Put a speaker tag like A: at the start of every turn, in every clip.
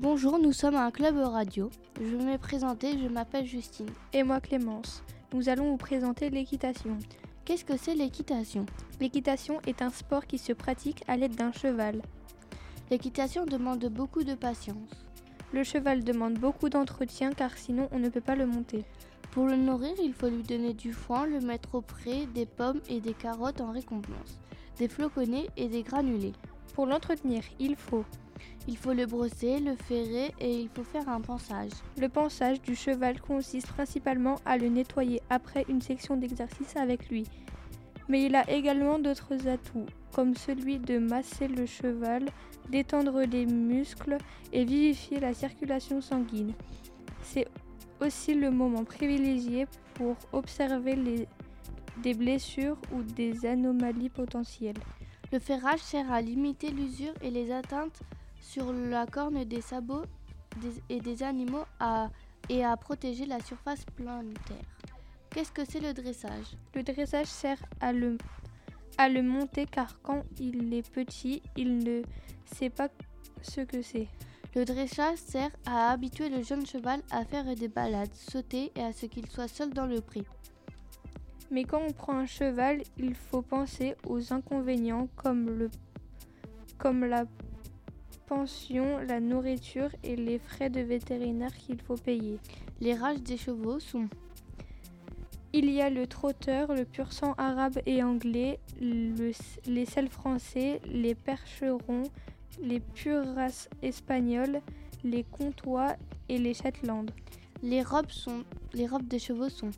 A: Bonjour, nous sommes à un club radio. Je vais me présenter, je m'appelle Justine.
B: Et moi Clémence. Nous allons vous présenter l'équitation.
A: Qu'est-ce que c'est l'équitation?
B: L'équitation est un sport qui se pratique à l'aide d'un cheval.
A: L'équitation demande beaucoup de patience.
B: Le cheval demande beaucoup d'entretien car sinon on ne peut pas le monter.
A: Pour le nourrir, il faut lui donner du foin, le mettre auprès des pommes et des carottes en récompense, des floconnés et des granulés.
B: Pour l'entretenir, il faut
A: il faut le brosser, le ferrer et il faut faire un pansage.
B: Le pansage du cheval consiste principalement à le nettoyer après une section d'exercice avec lui. Mais il a également d'autres atouts, comme celui de masser le cheval, d'étendre les muscles et vivifier la circulation sanguine. C'est aussi le moment privilégié pour observer les, des blessures ou des anomalies potentielles.
A: Le ferrage sert à limiter l'usure et les atteintes sur la corne des sabots et des animaux et à protéger la surface plantaire. Qu'est-ce que c'est le dressage?
B: Le dressage sert à le, à le monter car quand il est petit, il ne sait pas ce que c'est.
A: Le dressage sert à habituer le jeune cheval à faire des balades, sauter et à ce qu'il soit seul dans le pré.
B: Mais quand on prend un cheval, il faut penser aux inconvénients comme, le, comme la pension, la nourriture et les frais de vétérinaire qu'il faut payer.
A: Les races des chevaux sont
B: il y a le trotteur, le pur sang arabe et anglais, les selles français, les percherons, les pures races espagnoles, les comtois et les Shetland.
A: Les robes, sont, les robes des chevaux sont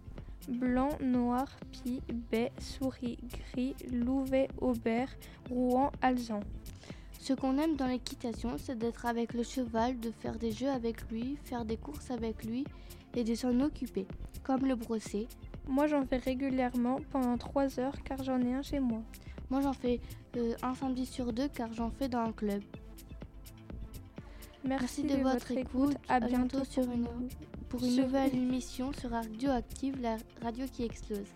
B: blanc, noir, pie, baie, souris, gris, louvet, aubert, rouen, alzan.
A: Ce qu'on aime dans l'équitation, c'est d'être avec le cheval, de faire des jeux avec lui, faire des courses avec lui et de s'en occuper, comme le brosser.
B: Moi j'en fais régulièrement pendant 3 heures car j'en ai un chez moi.
A: Moi j'en fais euh, un samedi sur deux car j'en fais dans un club.
B: Merci, de, votre écoute. À bientôt,
A: sur une, pour une nouvelle émission sur Radioactive, la radio qui explose.